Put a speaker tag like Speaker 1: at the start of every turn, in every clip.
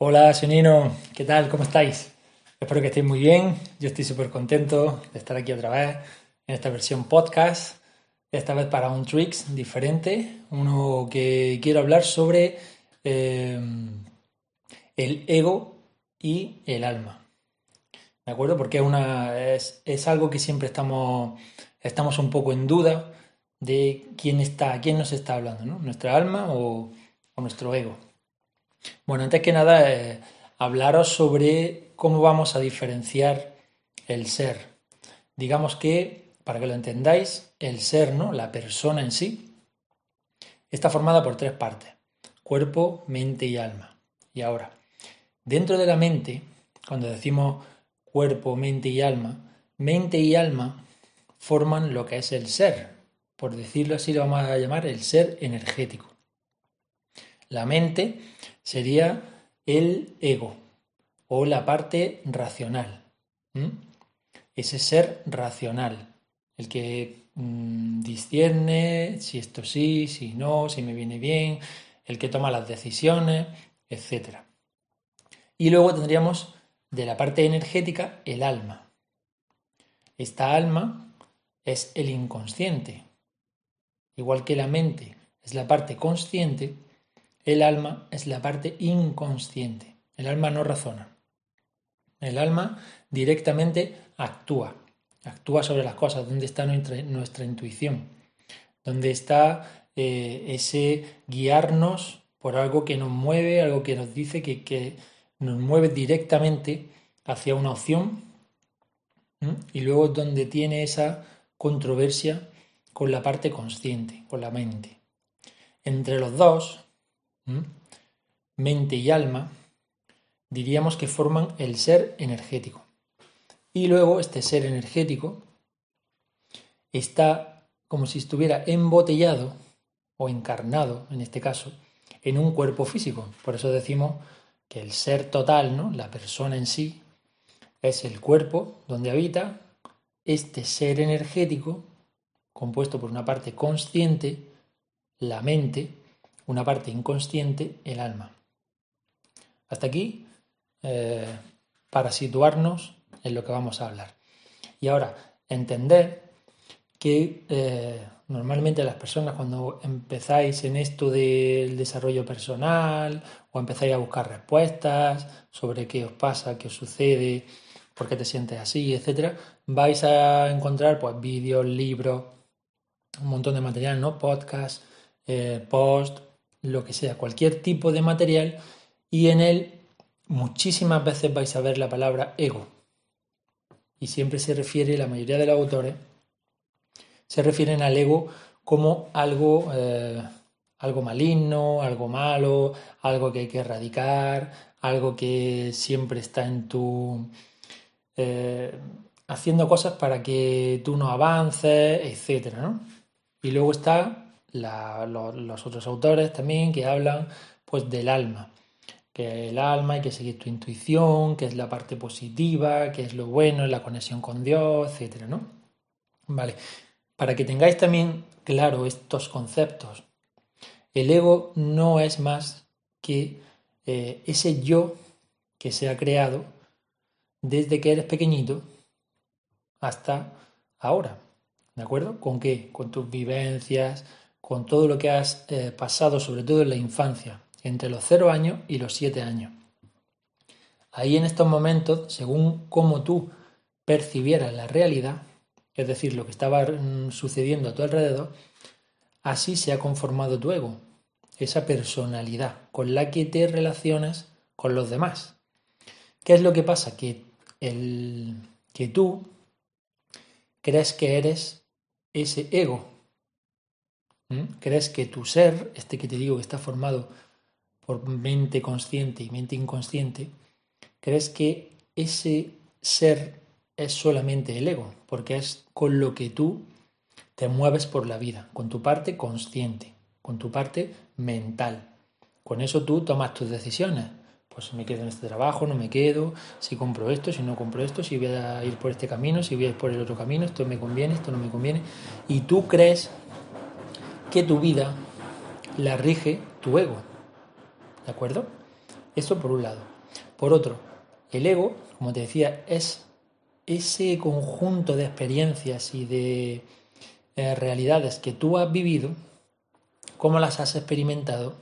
Speaker 1: Hola, Senino, ¿qué tal? ¿Cómo estáis? Espero que estéis muy bien. Yo estoy súper contento de estar aquí otra vez en esta versión podcast. Esta vez para un tricks diferente, uno que quiero hablar sobre eh, el ego y el alma. ¿De acuerdo? Porque una, es, algo que siempre estamos, estamos un poco en duda de quién está, quién nos está hablando, ¿no? ¿Nuestra alma o nuestro ego? Bueno, antes que nada, eh, hablaros sobre cómo vamos a diferenciar el ser. Digamos que, para que lo entendáis, el ser, ¿no? La persona en sí, está formada por tres partes: cuerpo, mente y alma. Y ahora, dentro de la mente, cuando decimos cuerpo, mente y alma, mente y alma forman lo que es el ser. Por decirlo así, lo vamos a llamar el ser energético. La mente sería el ego o la parte racional. Ese ser racional, el que mmm, discierne si esto sí, si no, si me viene bien, el que toma las decisiones, etc. Y luego tendríamos de la parte energética el alma. Esta alma es el inconsciente. Igual que la mente es la parte consciente, el alma es la parte inconsciente. El alma no razona. El alma directamente actúa. Actúa sobre las cosas. ¿Dónde está nuestra, intuición? ¿Dónde está eh, ese guiarnos por algo que nos mueve, algo que nos dice que, nos mueve directamente hacia una opción? Y luego donde tiene esa controversia con la parte consciente, con la mente. Entre los dos, mente y alma, diríamos que forman el ser energético. Y luego este ser energético está como si estuviera embotellado o encarnado, en este caso, en un cuerpo físico. Por eso decimos que el ser total, ¿no? la persona en sí, es el cuerpo donde habita este ser energético, compuesto por una parte consciente, la mente, una parte inconsciente, el alma. Hasta aquí, eh, para situarnos en lo que vamos a hablar. Y ahora, entender que eh, normalmente las personas cuando empezáis en esto del desarrollo personal o empezáis a buscar respuestas sobre qué os pasa, qué os sucede, por qué te sientes así, etcétera, vais a encontrar pues vídeos, libros, un montón de material, ¿no? Podcast, eh, post, lo que sea, cualquier tipo de material y en él muchísimas veces vais a ver la palabra ego. Y siempre se refiere, la mayoría de los autores, se refieren al ego como algo, eh, algo maligno, algo malo, algo que hay que erradicar, algo que siempre está en tu... Eh, haciendo cosas para que tú no avances, etc. Y luego está los, otros autores también que hablan pues del alma, que el alma hay que seguir tu intuición, que es la parte positiva, que es lo bueno, la conexión con Dios, etcétera, ¿no? Vale, para que tengáis también claro estos conceptos, el ego no es más que eh, ese yo que se ha creado desde que eres pequeñito hasta ahora. ¿De acuerdo? ¿Con qué? Con tus vivencias, con todo lo que has eh, pasado, sobre todo en la infancia, entre los 0 años y los 7 años. Ahí en estos momentos, según cómo tú percibieras la realidad, es decir, lo que estaba mm, sucediendo a tu alrededor, así se ha conformado tu ego, esa personalidad con la que te relacionas con los demás. ¿Qué es lo que pasa? Que, el, que tú crees que eres ese ego. ¿Crees que tu ser, este que te digo que está formado por mente consciente y mente inconsciente, crees que ese ser es solamente el ego? Porque es con lo que tú te mueves por la vida, con tu parte consciente, con tu parte mental. Con eso tú tomas tus decisiones. Pues me quedo en este trabajo, no me quedo, si compro esto, si no compro esto, si voy a ir por este camino, si voy a ir por el otro camino, esto me conviene, esto no me conviene. Y tú crees que tu vida la rige tu ego. ¿De acuerdo? Esto por un lado. Por otro, el ego, como te decía, es ese conjunto de experiencias y de eh, realidades que tú has vivido, cómo las has experimentado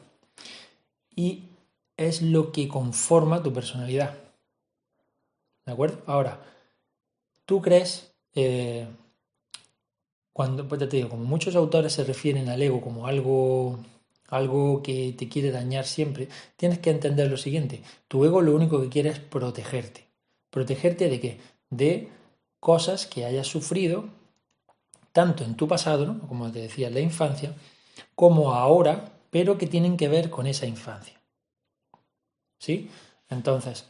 Speaker 1: y es lo que conforma tu personalidad. ¿De acuerdo? Ahora, tú crees, eh, cuando, pues te digo, como muchos autores se refieren al ego como algo, algo que te quiere dañar siempre, tienes que entender lo siguiente. Tu ego lo único que quiere es protegerte. ¿Protegerte de qué? De cosas que hayas sufrido, tanto en tu pasado, como te decía, la infancia, como ahora, pero que tienen que ver con esa infancia. ¿Sí? Entonces,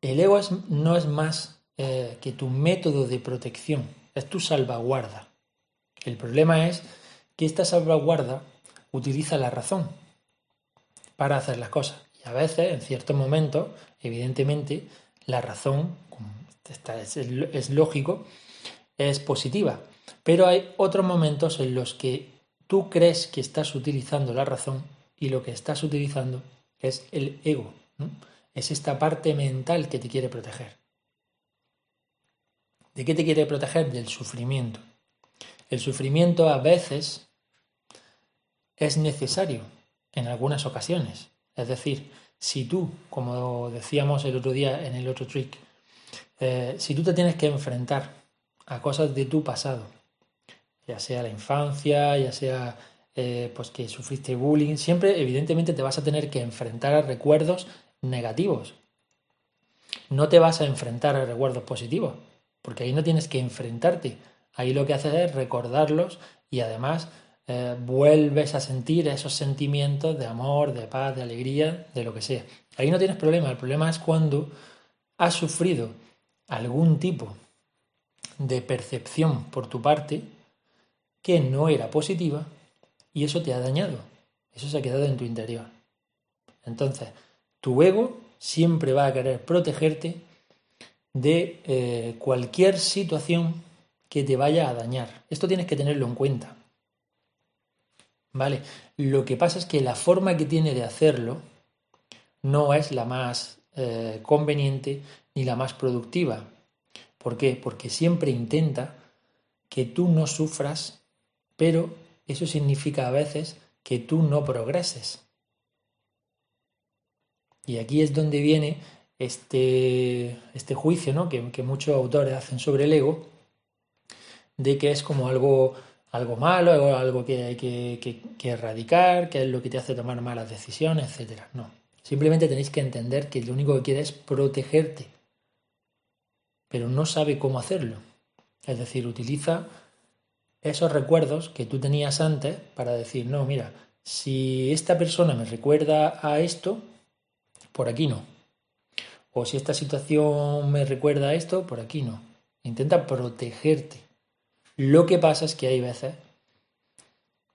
Speaker 1: el ego no es más eh, que tu método de protección, es tu salvaguarda. El problema es que esta salvaguarda utiliza la razón para hacer las cosas. Y a veces, en ciertos momentos, evidentemente, la razón, es, lógico, es positiva. Pero hay otros momentos en los que tú crees que estás utilizando la razón y lo que estás utilizando es el ego. Es esta parte mental que te quiere proteger. ¿De qué te quiere proteger? Del sufrimiento. El sufrimiento a veces es necesario en algunas ocasiones. Es decir, si tú, como decíamos el otro día en el otro trick, eh, si tú te tienes que enfrentar a cosas de tu pasado, ya sea la infancia, ya sea eh, pues que sufriste bullying, siempre evidentemente te vas a tener que enfrentar a recuerdos negativos. No te vas a enfrentar a recuerdos positivos, porque ahí no tienes que enfrentarte. Ahí lo que haces es recordarlos y además eh, vuelves a sentir esos sentimientos de amor, de paz, de alegría, de lo que sea. Ahí no tienes problema. El problema es cuando has sufrido algún tipo de percepción por tu parte que no era positiva y eso te ha dañado. Eso se ha quedado en tu interior. Entonces, tu ego siempre va a querer protegerte de eh, cualquier situación que te vaya a dañar. Esto tienes que tenerlo en cuenta. ¿Vale? Lo que pasa es que la forma que tiene de hacerlo no es la más eh, conveniente ni la más productiva. ¿Por qué? Porque siempre intenta que tú no sufras, pero eso significa a veces que tú no progreses. Y aquí es donde viene este, este juicio ¿no? que, muchos autores hacen sobre el ego, de que es como algo, algo malo, algo que hay que, que, erradicar, que es lo que te hace tomar malas decisiones, etc. No, simplemente tenéis que entender que lo único que quiere es protegerte, pero no sabe cómo hacerlo. Es decir, utiliza esos recuerdos que tú tenías antes para decir, no, mira, si esta persona me recuerda a esto, por aquí no. O si esta situación me recuerda a esto, por aquí no. Intenta protegerte. Lo que pasa es que hay veces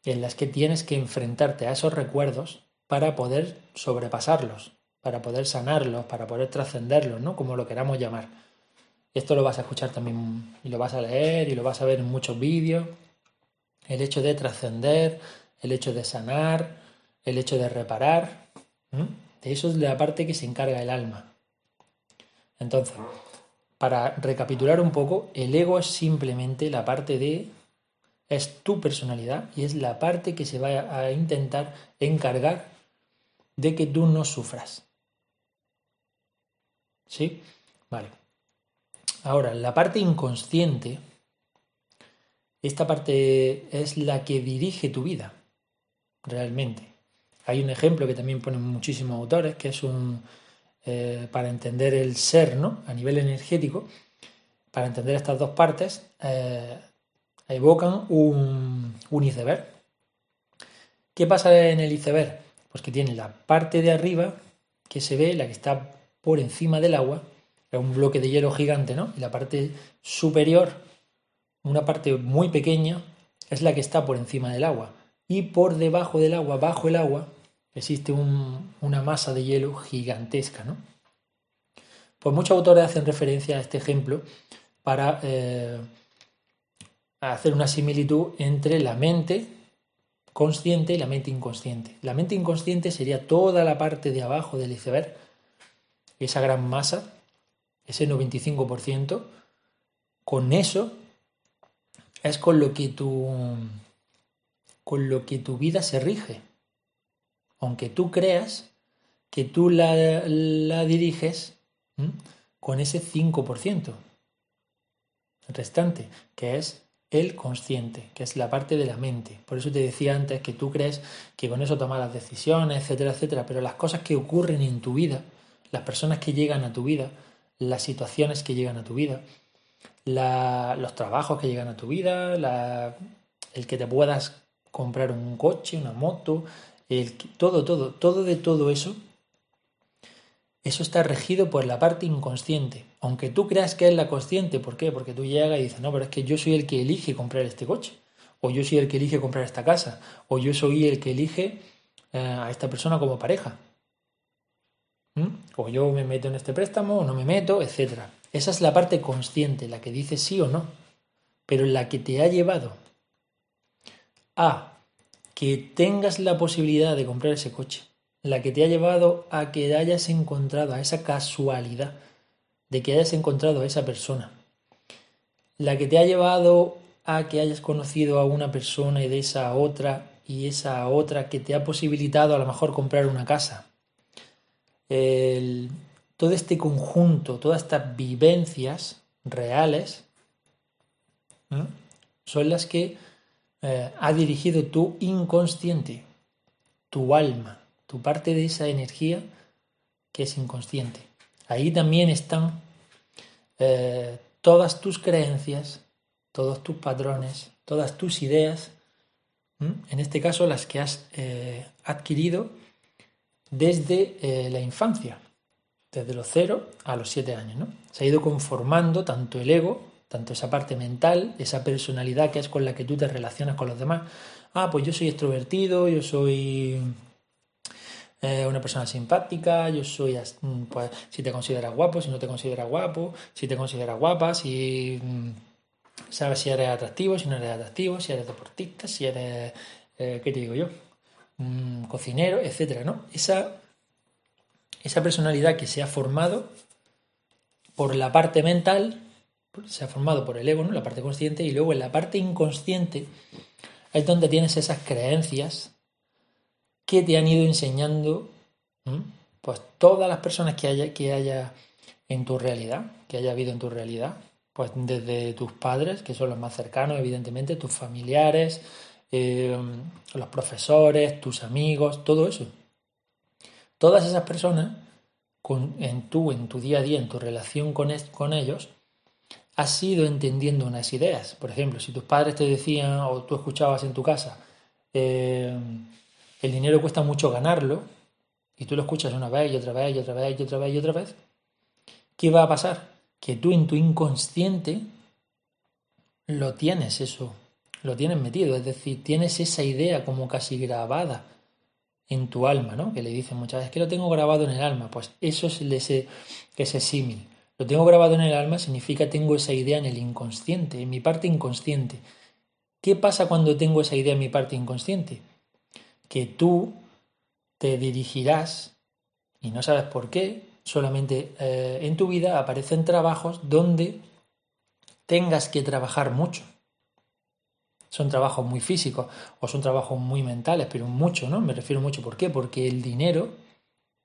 Speaker 1: en las que tienes que enfrentarte a esos recuerdos para poder sobrepasarlos, para poder sanarlos, para poder trascenderlos, ¿no? Como lo queramos llamar. Esto lo vas a escuchar también y lo vas a leer y lo vas a ver en muchos vídeos. El hecho de trascender, el hecho de sanar, el hecho de reparar. De eso es la parte que se encarga el alma. Entonces, para recapitular un poco, el ego es simplemente la parte de... es tu personalidad y es la parte que se va a intentar encargar de que tú no sufras. ¿Sí? Vale. Ahora, la parte inconsciente, esta parte es la que dirige tu vida, realmente. Hay un ejemplo que también ponen muchísimos autores, que es un, eh, para entender el ser, ¿no? A nivel energético, para entender estas dos partes, eh, evocan un, un iceberg. ¿Qué pasa en el iceberg? Pues que tiene la parte de arriba que se ve, la que está por encima del agua, es un bloque de hielo gigante, ¿no? Y la parte superior, una parte muy pequeña, es la que está por encima del agua. Y por debajo del agua, bajo el agua, existe una masa de hielo gigantesca. ¿no? Pues muchos autores hacen referencia a este ejemplo para eh, hacer una similitud entre la mente consciente y la mente inconsciente. La mente inconsciente sería toda la parte de abajo del iceberg, esa gran masa, ese 95%. Con eso es con lo que tu, con lo que tu vida se rige. Aunque tú creas que tú la, la diriges con ese 5% restante, que es el consciente, que es la parte de la mente. Por eso te decía antes que tú crees que con eso tomas las decisiones, etcétera, etcétera, pero las cosas que ocurren en tu vida, las personas que llegan a tu vida, las situaciones que llegan a tu vida, los trabajos que llegan a tu vida, el que te puedas comprar un coche, una moto, el, todo, todo, todo de todo eso eso está regido por la parte inconsciente. Aunque tú creas que es la consciente, ¿por qué? Porque tú llegas y dices, no, pero es que yo soy el que elige comprar este coche, o yo soy el que elige comprar esta casa, o yo soy el que elige eh, a esta persona como pareja. O yo me meto en este préstamo o no me meto, etc. Esa es la parte consciente, la que dice sí o no, pero la que te ha llevado a que tengas la posibilidad de comprar ese coche, la que te ha llevado a que hayas encontrado, a esa casualidad de que hayas encontrado a esa persona, la que te ha llevado a que hayas conocido a una persona y de esa otra y esa otra que te ha posibilitado a lo mejor comprar una casa. todo este conjunto, todas estas vivencias reales son las que eh, ha dirigido tu inconsciente, tu alma tu parte de esa energía que es inconsciente. Ahí también están eh, todas tus creencias, todos tus patrones, todas tus ideas, en este caso las que has eh, adquirido desde la infancia, desde los cero a los siete años. ¿no? Se ha ido conformando tanto el ego, tanto esa parte mental, esa personalidad que es con la que tú te relacionas con los demás. Ah, pues yo soy extrovertido, yo soy eh, una persona simpática, yo soy, mm, pues, si te consideras guapo, si no te consideras guapo, si te consideras guapa, si mm, sabes si eres atractivo, si no eres atractivo, si eres deportista, si eres, eh, ¿qué te digo yo? Mm, cocinero, etcétera, ¿no? Esa, esa personalidad que se ha formado por la parte mental, se ha formado por el ego, ¿no? La parte consciente, y luego en la parte inconsciente es donde tienes esas creencias que te han ido enseñando pues todas las personas que haya, que haya en tu realidad, que haya habido en tu realidad, pues desde tus padres, que son los más cercanos, evidentemente, tus familiares, eh, los profesores, tus amigos, todo eso. Todas esas personas, en, tu, en tu día a día, en tu relación con, con ellos, has ido entendiendo unas ideas. Por ejemplo, si tus padres te decían o tú escuchabas en tu casa, eh, el dinero cuesta mucho ganarlo, y tú lo escuchas una vez y otra vez y otra vez y otra vez y otra vez, ¿qué va a pasar? Que tú en tu inconsciente lo tienes eso, lo tienes metido, es decir, tienes esa idea como casi grabada en tu alma, ¿no? Que le dicen muchas veces que lo tengo grabado en el alma, pues eso es ese, ese símil. Lo tengo grabado en el alma significa tengo esa idea en el inconsciente, en mi parte inconsciente. ¿Qué pasa cuando tengo esa idea en mi parte inconsciente? que tú te dirigirás, y no sabes por qué, solamente eh, en tu vida aparecen trabajos donde tengas que trabajar mucho. Son trabajos muy físicos o son trabajos muy mentales, pero mucho, ¿no? Me refiero mucho. ¿Por qué? Porque el dinero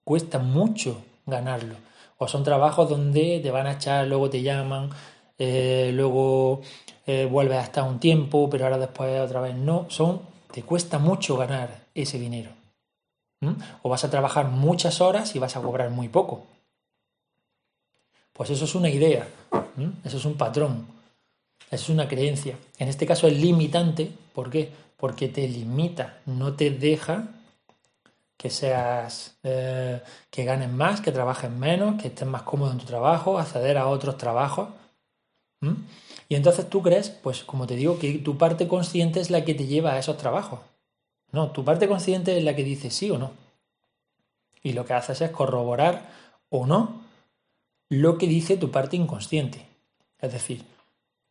Speaker 1: cuesta mucho ganarlo. O son trabajos donde te van a echar, luego te llaman, eh, luego eh, vuelves a un tiempo, pero ahora después otra vez no. Son, te cuesta mucho ganar ese dinero. O vas a trabajar muchas horas y vas a cobrar muy poco. Pues eso es una idea, eso es un patrón, eso es una creencia. En este caso es limitante, ¿por qué? Porque te limita, no te deja que seas, eh, que ganes más, que trabajes menos, que estés más cómodo en tu trabajo, acceder a otros trabajos. Y entonces tú crees, pues como te digo, que tu parte consciente es la que te lleva a esos trabajos. No, tu parte consciente es la que dice sí o no. Y lo que haces es corroborar o no lo que dice tu parte inconsciente. Es decir,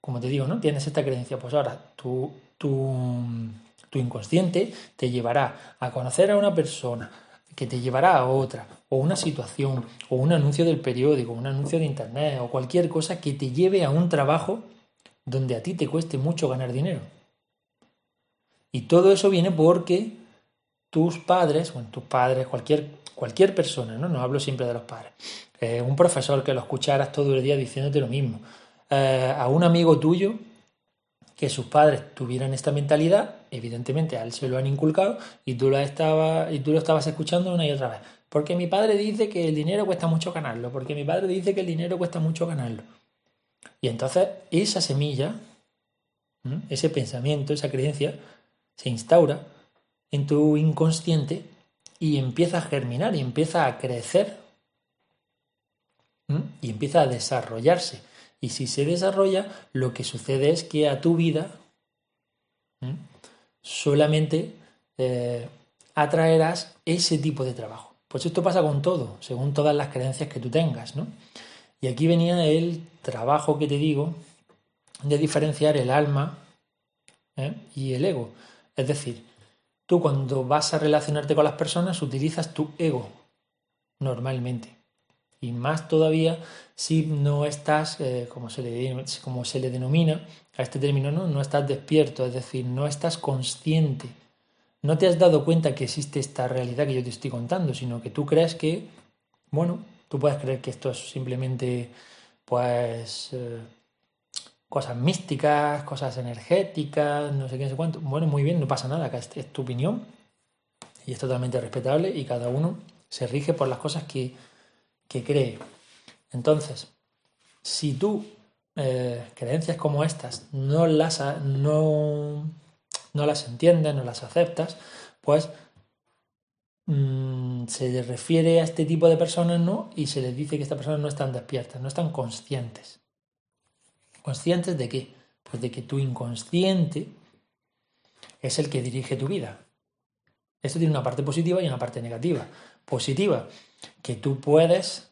Speaker 1: como te digo, ¿no? Tienes esta creencia, pues ahora tu, tu, Tu inconsciente te llevará a conocer a una persona, que te llevará a otra, o una situación, o un anuncio del periódico, un anuncio de internet, o cualquier cosa que te lleve a un trabajo donde a ti te cueste mucho ganar dinero. Y todo eso viene porque tus padres, bueno, tus padres, cualquier, cualquier persona, ¿no? No hablo siempre de los padres. Eh, un profesor que lo escucharas todo el día diciéndote lo mismo. Eh, a un amigo tuyo que sus padres tuvieran esta mentalidad, evidentemente a él se lo han inculcado y tú, lo estabas, y tú lo estabas escuchando una y otra vez. Porque mi padre dice que el dinero cuesta mucho ganarlo, porque mi padre dice que el dinero cuesta mucho ganarlo. Y entonces esa semilla, ese pensamiento, esa creencia, se instaura en tu inconsciente y empieza a germinar y empieza a crecer y empieza a desarrollarse. Y si se desarrolla, lo que sucede es que a tu vida solamente eh, atraerás ese tipo de trabajo. Pues esto pasa con todo, según todas las creencias que tú tengas, ¿no? Y aquí venía el trabajo que te digo de diferenciar el alma ¿eh? y el ego. Es decir, tú cuando vas a relacionarte con las personas utilizas tu ego normalmente. Y más todavía si no estás, eh, como, se le, como se le denomina a este término, ¿no? no estás despierto, es decir, no estás consciente. No te has dado cuenta que existe esta realidad que yo te estoy contando, sino que tú crees que, bueno, tú puedes creer que esto es simplemente, pues, eh, cosas místicas, cosas energéticas, no sé qué, no sé cuánto. Bueno, muy bien, no pasa nada, es, es tu opinión y es totalmente respetable y cada uno se rige por las cosas que, que cree. Entonces, si tú eh, creencias como estas no las, no, no las entiendes, no las aceptas, pues mm, se refiere a este tipo de personas, ¿no? Y se les dice que estas personas no están despiertas, no están conscientes. ¿Conscientes de qué? Pues de que tu inconsciente es el que dirige tu vida. Esto tiene una parte positiva y una parte negativa. Positiva, que tú puedes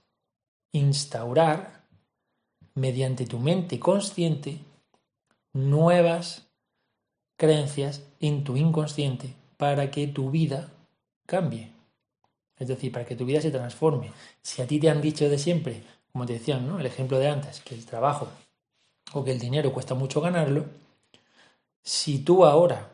Speaker 1: instaurar mediante tu mente consciente nuevas creencias en tu inconsciente para que tu vida cambie. Es decir, para que tu vida se transforme. Si a ti te han dicho de siempre, como te decían, ¿no? El ejemplo de antes, que el trabajo o que el dinero cuesta mucho ganarlo, si tú ahora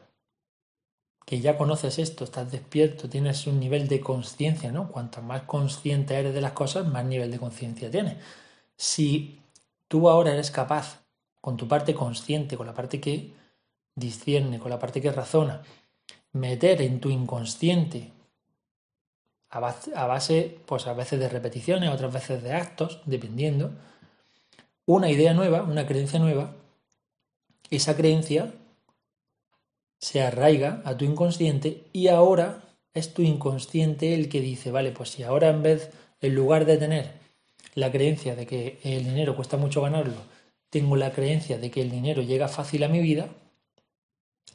Speaker 1: que ya conoces esto, estás despierto, tienes un nivel de conciencia, ¿no? Cuanto más consciente eres de las cosas, más nivel de conciencia tienes. Si tú ahora eres capaz, con tu parte consciente, con la parte que discierne, con la parte que razona, meter en tu inconsciente a base, a base, pues a veces de repeticiones, otras veces de actos, dependiendo, una idea nueva, una creencia nueva, esa creencia se arraiga a tu inconsciente y ahora es tu inconsciente el que dice, vale, pues si ahora en vez, en lugar de tener la creencia de que el dinero cuesta mucho ganarlo, tengo la creencia de que el dinero llega fácil a mi vida,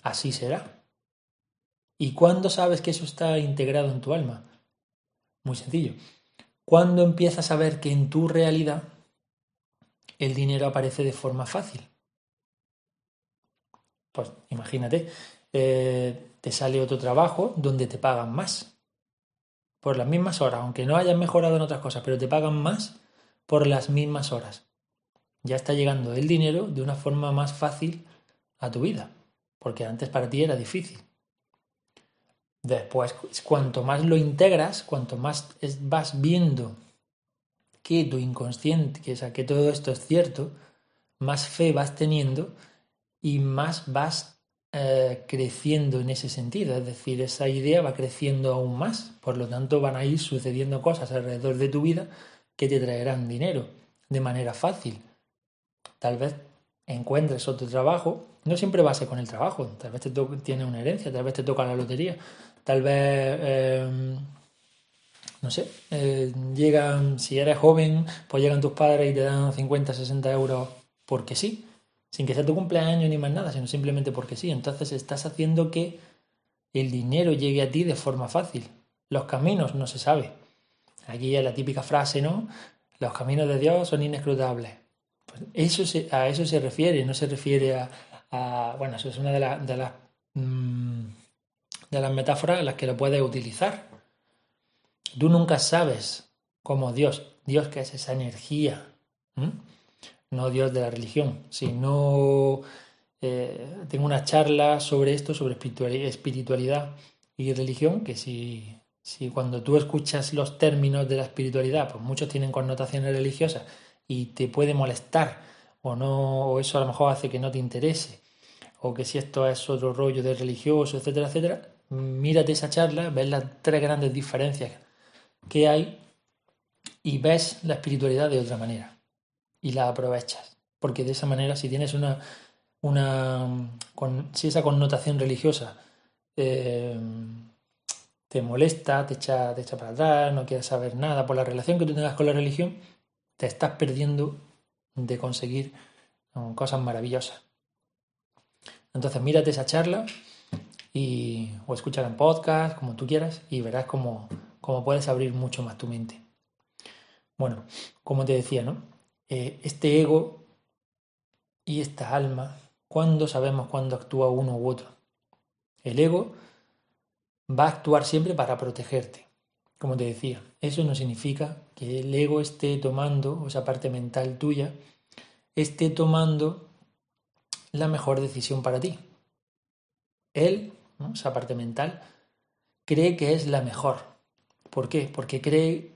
Speaker 1: así será. ¿Y cuándo sabes que eso está integrado en tu alma? Muy sencillo. ¿Cuándo empiezas a ver que en tu realidad el dinero aparece de forma fácil? Pues imagínate, eh, te sale otro trabajo donde te pagan más por las mismas horas, aunque no hayas mejorado en otras cosas, pero te pagan más por las mismas horas. Ya está llegando el dinero de una forma más fácil a tu vida, porque antes para ti era difícil. Después, cuanto más lo integras, cuanto más vas viendo que tu inconsciente, que, que todo esto es cierto, más fe vas teniendo y más vas eh, creciendo en ese sentido. Es decir, esa idea va creciendo aún más. Por lo tanto, van a ir sucediendo cosas alrededor de tu vida que te traerán dinero de manera fácil. Tal vez encuentres otro trabajo. No siempre va a ser con el trabajo. Tal vez te tienes una herencia, tal vez te toca la lotería. Tal vez... Em, no sé, eh, llegan, si eres joven, pues llegan tus padres y te dan 50, 60 euros porque sí sin que sea tu cumpleaños ni más nada, sino simplemente porque sí. Entonces estás haciendo que el dinero llegue a ti de forma fácil. Los caminos no se sabe. Aquí es la típica frase, ¿no? Los caminos de Dios son inescrutables. Pues eso a eso se refiere, no se refiere a, bueno, eso es una de, las mm, de las metáforas en las que lo puedes utilizar. Tú nunca sabes cómo Dios, Dios que es esa energía, no Dios de la religión. Si no eh, tengo una charla sobre esto, sobre espiritualidad y religión, que si, si cuando tú escuchas los términos de la espiritualidad, pues muchos tienen connotaciones religiosas y te puede molestar o no, o eso a lo mejor hace que no te interese, o que si esto es otro rollo de religioso, etcétera, etcétera, mírate esa charla, ves las tres grandes diferencias que hay y ves la espiritualidad de otra manera y la aprovechas. Porque de esa manera, si tienes una, una con, si esa connotación religiosa eh, te molesta, te echa, te echa para atrás, no quieres saber nada por la relación que tú tengas con la religión, te estás perdiendo de conseguir cosas maravillosas. Entonces mírate esa charla y, o escúchala en podcast, como tú quieras, y verás cómo, cómo puedes abrir mucho más tu mente. Bueno, como te decía, ¿no? Eh, este ego y esta alma, ¿cuándo sabemos cuándo actúa uno u otro? El ego va a actuar siempre para protegerte. Como te decía, eso no significa que el ego esté tomando, o esa parte mental tuya, esté tomando la mejor decisión para ti. Él, esa parte mental, cree que es la mejor. ¿Por qué? Porque cree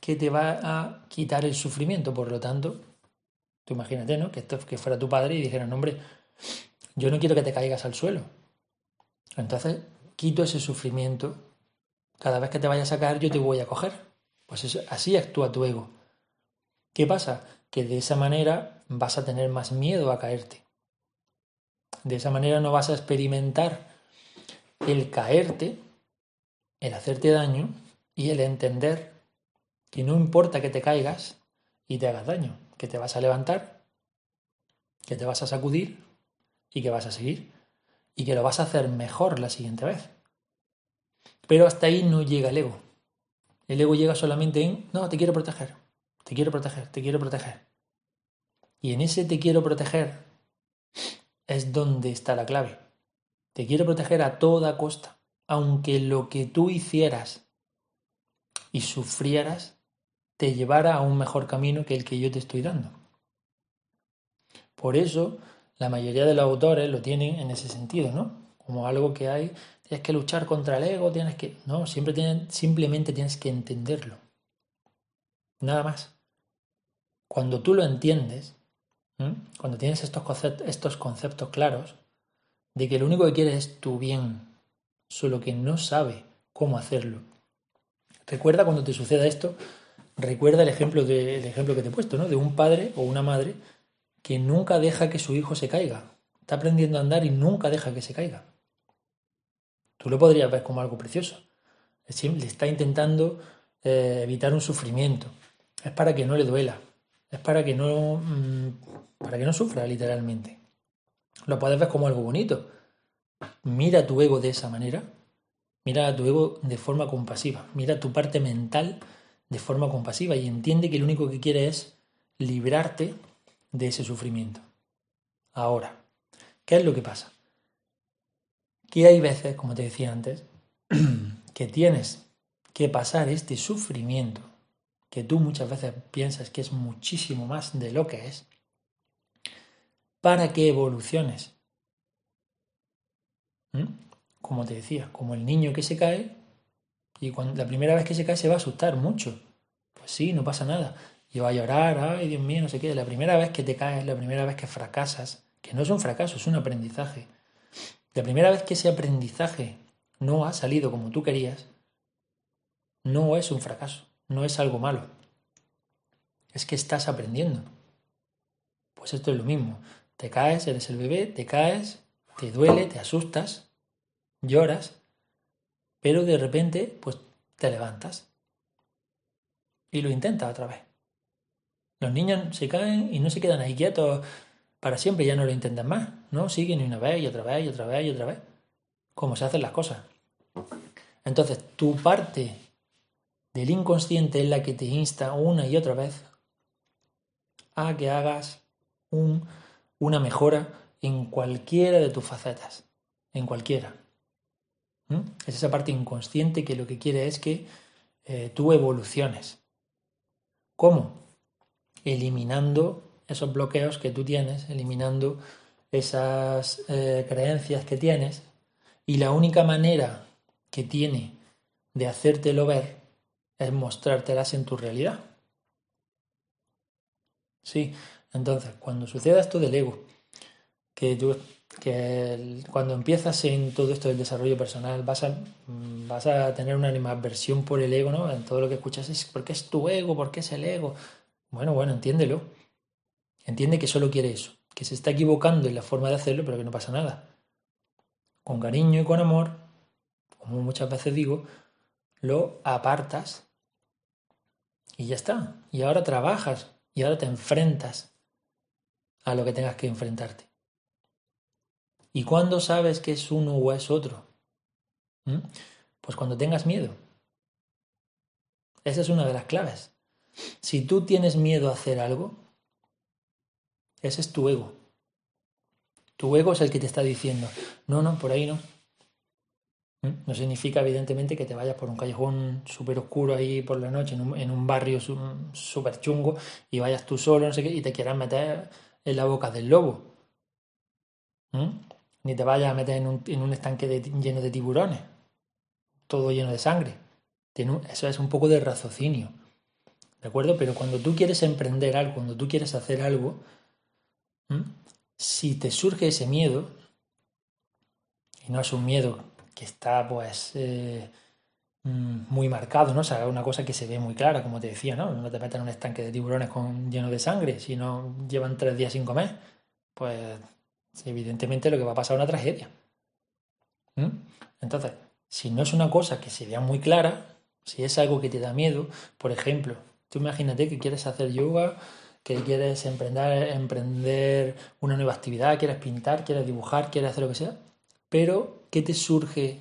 Speaker 1: que te va a quitar el sufrimiento. Por lo tanto, tú imagínate, ¿no? Que, esto, que fuera tu padre y dijera, hombre, yo no quiero que te caigas al suelo. Entonces, quito ese sufrimiento. Cada vez que te vayas a caer, yo te voy a coger. Pues así actúa tu ego. ¿Qué pasa? Que de esa manera vas a tener más miedo a caerte. De esa manera no vas a experimentar el caerte, el hacerte daño y el entender que no importa que te caigas y te hagas daño, que te vas a levantar, que te vas a sacudir y que vas a seguir y que lo vas a hacer mejor la siguiente vez. Pero hasta ahí no llega el ego. El ego llega solamente en, no, te quiero proteger, te quiero proteger, te quiero proteger. Y en ese te quiero proteger es donde está la clave. Te quiero proteger a toda costa, aunque lo que tú hicieras y sufrieras te llevara a un mejor camino que el que yo te estoy dando. Por eso, la mayoría de los autores lo tienen en ese sentido, ¿no? Como algo que hay, tienes que luchar contra el ego, tienes que... No, siempre tienen, simplemente tienes que entenderlo. Nada más. Cuando tú lo entiendes, cuando tienes estos conceptos, estos conceptos claros, de que lo único que quieres es tu bien, solo que no sabe cómo hacerlo. Recuerda cuando te suceda esto, recuerda el ejemplo, de, ejemplo que te he puesto, ¿no? De un padre o una madre que nunca deja que su hijo se caiga. Está aprendiendo a andar y nunca deja que se caiga. Tú lo podrías ver como algo precioso. Le está intentando eh, evitar un sufrimiento. Es para que no le duela. Es para que no, mm, para que no sufra literalmente. Lo puedes ver como algo bonito. Mira tu ego de esa manera. Mira a tu ego de forma compasiva. Mira tu parte mental de forma compasiva y entiende que lo único que quiere es librarte de ese sufrimiento. Ahora, ¿qué es lo que pasa? Que hay veces, como te decía antes, que tienes que pasar este sufrimiento, que tú muchas veces piensas que es muchísimo más de lo que es, para que evoluciones. ¿Mm? Como te decía, como el niño que se cae y cuando, la primera vez que se cae se va a asustar mucho. Pues sí, no pasa nada. Y va a llorar, ay Dios mío, no sé qué. La primera vez que te caes, la primera vez que fracasas, que no es un fracaso, es un aprendizaje. La primera vez que ese aprendizaje no ha salido como tú querías, no es un fracaso, no es algo malo. Es que estás aprendiendo. Pues esto es lo mismo. Te caes, eres el bebé, te caes, te duele, te asustas, lloras, pero de repente, pues te levantas y lo intentas otra vez. Los niños se caen y no se quedan ahí quietos para siempre, ya no lo intentan más, ¿no? Siguen una vez y otra vez y otra vez y otra vez. Como se hacen las cosas. Entonces, tu parte del inconsciente es la que te insta una y otra vez a que hagas un, una mejora en cualquiera de tus facetas, en cualquiera. Es esa parte inconsciente que lo que quiere es que eh, tú evoluciones. ¿Cómo? Eliminando esos bloqueos que tú tienes, eliminando esas eh, creencias que tienes. Y la única manera que tiene de hacértelo ver es mostrártelas en tu realidad. Sí, entonces, cuando suceda esto del ego, que tú que cuando empiezas en todo esto del desarrollo personal vas a, vas a tener una animadversión por el ego, ¿no? En todo lo que escuchas es porque es tu ego, porque es el ego. Bueno, bueno, entiéndelo. Entiende que solo quiere eso, que se está equivocando en la forma de hacerlo, pero que no pasa nada. Con cariño y con amor, como muchas veces digo, lo apartas y ya está. Y ahora trabajas y ahora te enfrentas a lo que tengas que enfrentarte. ¿Y cuándo sabes que es uno o es otro? ¿Mm? Pues cuando tengas miedo. Esa es una de las claves. Si tú tienes miedo a hacer algo, ese es tu ego. Tu ego es el que te está diciendo, no, no, por ahí no. ¿Mm? No significa, evidentemente, que te vayas por un callejón súper oscuro ahí por la noche, en un, barrio súper chungo, y vayas tú solo, no sé qué, y te quieras meter en la boca del lobo. ¿Mm? Ni te vayas a meter en un, estanque lleno de tiburones, todo lleno de sangre. Eso es un poco de raciocinio, ¿de acuerdo? Pero cuando tú quieres emprender algo, cuando tú quieres hacer algo, si te surge ese miedo, y no es un miedo que está pues eh, mm, muy marcado, ¿no? O sea, una cosa que se ve muy clara, como te decía, ¿no? No te metes en un estanque de tiburones con, lleno de sangre, si no llevan tres días sin comer, pues evidentemente lo que va a pasar es una tragedia. ¿Mm? Entonces, si no es una cosa que se vea muy clara, si es algo que te da miedo, por ejemplo, tú imagínate que quieres hacer yoga, que quieres emprender, emprender una nueva actividad, quieres pintar, quieres dibujar, quieres hacer lo que sea, pero ¿qué te surge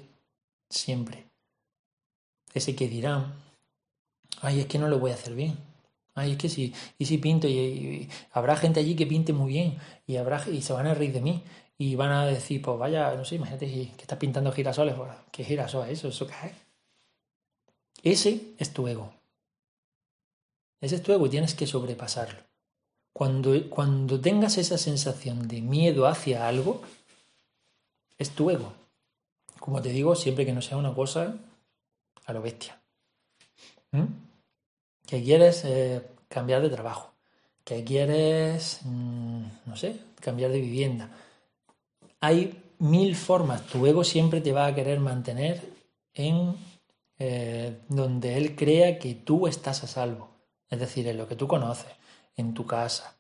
Speaker 1: siempre? Ese que dirán, ay, es que no lo voy a hacer bien. Ay, es que sí, y si pinto, y, habrá gente allí que pinte muy bien, y, habrá, y se van a reír de mí, y van a decir, pues vaya, no sé, imagínate que estás pintando girasoles, pues, ¿qué girasol es eso? ¿Eso qué es? Ese es tu ego. Ese es tu ego y tienes que sobrepasarlo. Cuando, cuando tengas esa sensación de miedo hacia algo, es tu ego. Como te digo, siempre que no sea una cosa a lo bestia. ¿Mm? Que quieres eh, cambiar de trabajo, que quieres, mm, no sé, cambiar de vivienda. Hay mil formas. Tu ego siempre te va a querer mantener en eh, donde él crea que tú estás a salvo. Es decir, en lo que tú conoces, en tu casa,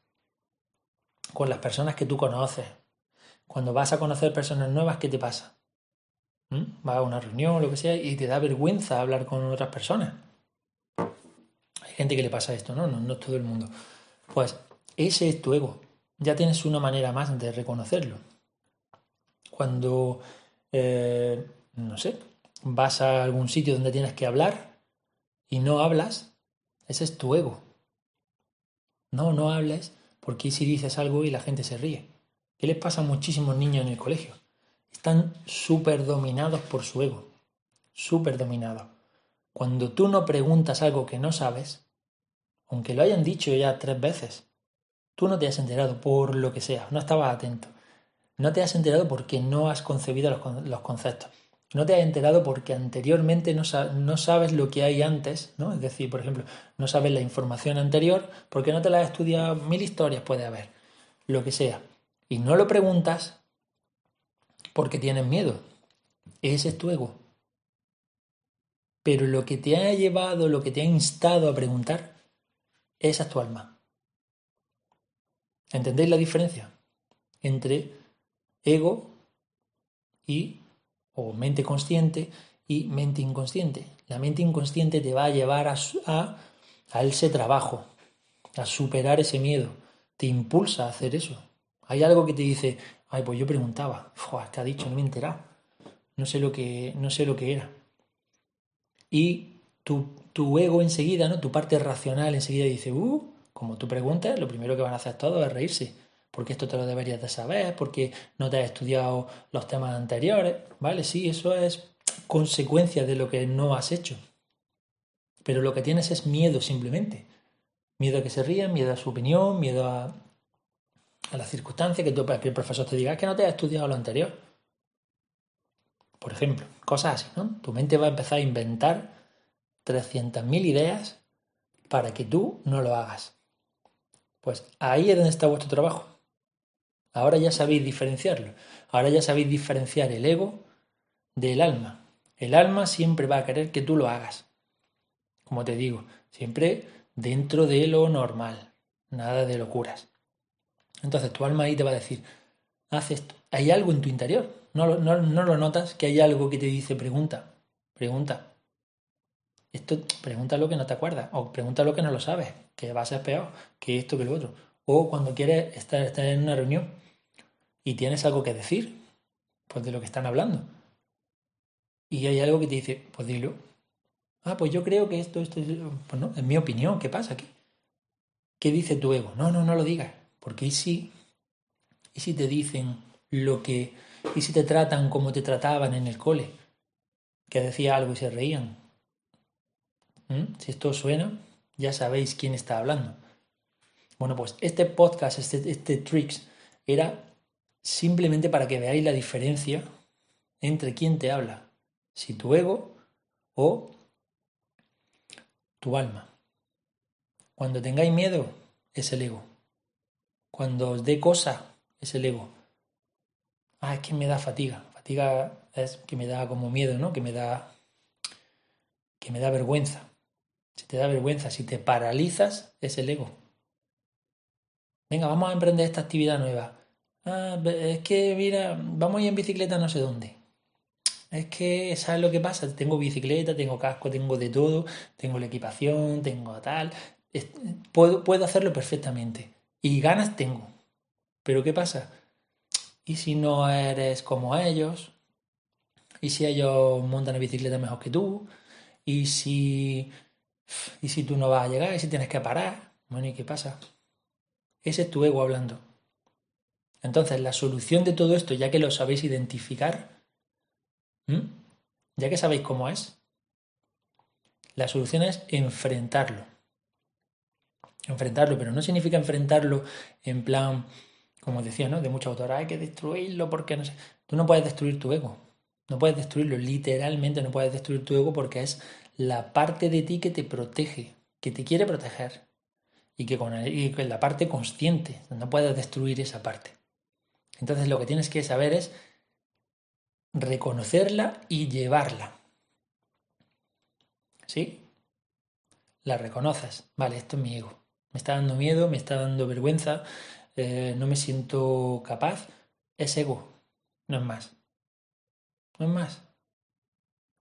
Speaker 1: con las personas que tú conoces. Cuando vas a conocer personas nuevas, ¿qué te pasa? ¿Mm? Vas a una reunión o lo que sea y te da vergüenza hablar con otras personas gente que le pasa esto, ¿no? ¿no? No todo el mundo. Pues ese es tu ego. Ya tienes una manera más de reconocerlo. Cuando, eh, no sé, vas a algún sitio donde tienes que hablar y no hablas, ese es tu ego. No, no hables, porque si dices algo y la gente se ríe. ¿Qué les pasa a muchísimos niños en el colegio? Están súper dominados por su ego. Súper dominados. Cuando tú no preguntas algo que no sabes, aunque lo hayan dicho ya tres veces, tú no te has enterado por lo que sea, no estabas atento. No te has enterado porque no has concebido los, conceptos. No te has enterado porque anteriormente no, no, sabes lo que hay antes, ¿no? Es decir, por ejemplo, no sabes la información anterior porque no te la has estudiado, mil historias puede haber, lo que sea. Y no lo preguntas porque tienes miedo. Ese es tu ego. Pero lo que te ha llevado, lo que te ha instado a preguntar, esa es tu alma. ¿Entendéis la diferencia entre ego y o mente consciente y mente inconsciente? La mente inconsciente te va a llevar a, a, ese trabajo, a superar ese miedo, te impulsa a hacer eso. Hay algo que te dice, ay, pues yo preguntaba, ¿qué ha dicho? No me he enterado. No sé lo que, no sé lo que era. Y tu, tu ego enseguida, ¿no? Tu parte racional enseguida dice, uh, como tú preguntas, lo primero que van a hacer todos es reírse. Porque esto te lo deberías de saber, porque no te has estudiado los temas anteriores, ¿vale? Sí, eso es consecuencia de lo que no has hecho. Pero lo que tienes es miedo simplemente. Miedo a que se rían, miedo a su opinión, miedo a, a las circunstancias, que, que el profesor te diga que no te has estudiado lo anterior. Por ejemplo, cosas así, ¿no? Tu mente va a empezar a inventar 300.000 ideas para que tú no lo hagas. Pues ahí es donde está vuestro trabajo. Ahora ya sabéis diferenciarlo. Ahora ya sabéis diferenciar el ego del alma. El alma siempre va a querer que tú lo hagas. Como te digo, siempre dentro de lo normal. Nada de locuras. Entonces tu alma ahí te va a decir, haz esto. Hay algo en tu interior. No, no, no lo notas que hay algo que te dice, pregunta, pregunta. Esto, pregunta lo que no te acuerdas. O pregunta lo que no lo sabes. Que va a ser peor que esto que lo otro. O cuando quieres estar, estar en una reunión y tienes algo que decir, pues de lo que están hablando. Y hay algo que te dice, pues dilo. Ah, pues yo creo que esto, esto, pues no, es mi opinión, ¿qué pasa aquí? ¿Qué dice tu ego? No, no, no lo digas. Porque ¿y si, y si te dicen lo que, y si te tratan como te trataban en el cole? Que decía algo y se reían. ¿Mm? Si esto suena, ya sabéis quién está hablando. Bueno, pues este podcast, este, este Tricks, era simplemente para que veáis la diferencia entre quién te habla. Si tu ego o tu alma. Cuando tengáis miedo, es el ego. Cuando os dé cosa, es el ego. Ah, es que me da fatiga. Fatiga es que me da como miedo, ¿no? Que me da que me da vergüenza. Si te da vergüenza, si te paralizas, es el ego. Venga, vamos a emprender esta actividad nueva. Ah, es que, mira, vamos a ir en bicicleta no sé dónde. Es que, ¿sabes lo que pasa? Tengo bicicleta, tengo casco, tengo de todo, tengo la equipación, tengo tal. Puedo, puedo hacerlo perfectamente. Y ganas tengo. Pero ¿qué pasa? ¿Y si no eres como ellos? ¿Y si ellos montan en bicicleta mejor que tú? ¿Y si, ¿Y si tú no vas a llegar? ¿Y si tienes que parar? Bueno, ¿y qué pasa? Ese es tu ego hablando. Entonces, la solución de todo esto, ya que lo sabéis identificar, ya que sabéis cómo es, la solución es enfrentarlo enfrentarlo, pero no significa enfrentarlo en plan, como decía, ¿no? De muchos autores, hay que destruirlo porque no sé. Tú no puedes destruir tu ego. No puedes destruirlo, literalmente no puedes destruir tu ego porque es la parte de ti que te protege, que te quiere proteger. Y que con, con la parte consciente, no puedes destruir esa parte. Entonces lo que tienes que saber es reconocerla y llevarla. ¿Sí? La reconoces. Vale, esto es mi ego me está dando miedo, me está dando vergüenza, eh, no me siento capaz, es ego, no es más. No es más.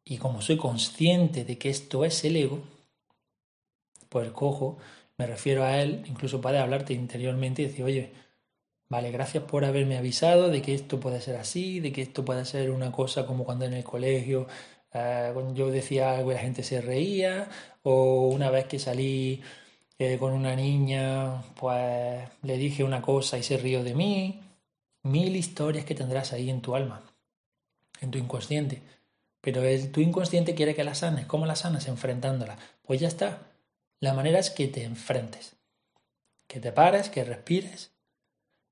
Speaker 1: Y como soy consciente de que esto es el ego, pues cojo, me refiero a él, incluso para hablarte interiormente y decir, oye, vale, gracias por haberme avisado de que esto puede ser así, de que esto puede ser una cosa como cuando en el colegio eh, yo decía algo y la gente se reía, o una vez que salí con una niña, pues le dije una cosa y se rió de mí. Mil historias que tendrás ahí en tu alma, en tu inconsciente. Pero el, tu inconsciente quiere que las sanes. ¿Cómo las sanas? Enfrentándola. Pues ya está. La manera es que te enfrentes. Que te pares, que respires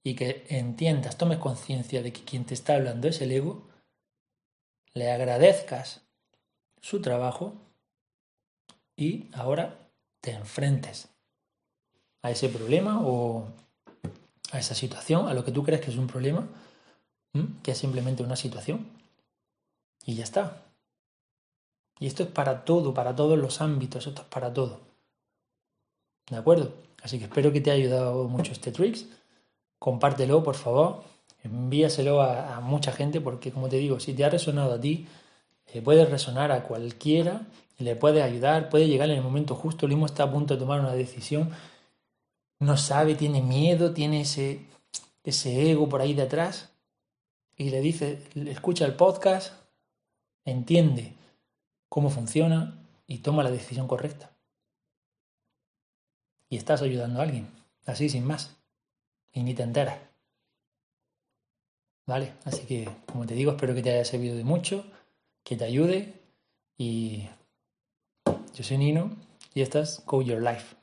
Speaker 1: y que entiendas, tomes conciencia de que quien te está hablando es el ego, le agradezcas su trabajo y ahora te enfrentes a ese problema o a esa situación, a lo que tú crees que es un problema, que es simplemente una situación. Y ya está. Y esto es para todo, para todos los ámbitos, esto es para todo. ¿De acuerdo? Así que espero que te haya ayudado mucho este tricks. Compártelo, por favor. Envíaselo a, mucha gente porque, como te digo, si te ha resonado a ti, eh, puede resonar a cualquiera, le puede ayudar, puede llegar en el momento justo. Limo está a punto de tomar una decisión no sabe, tiene miedo, tiene ese, ese ego por ahí detrás y le dice, escucha el podcast, entiende cómo funciona y toma la decisión correcta. Y estás ayudando a alguien, así sin más. Y ni te enteras. ¿Vale? Así que, como te digo, espero que te haya servido de mucho. que te ayude y yo soy Nino y esta es Go Your Life.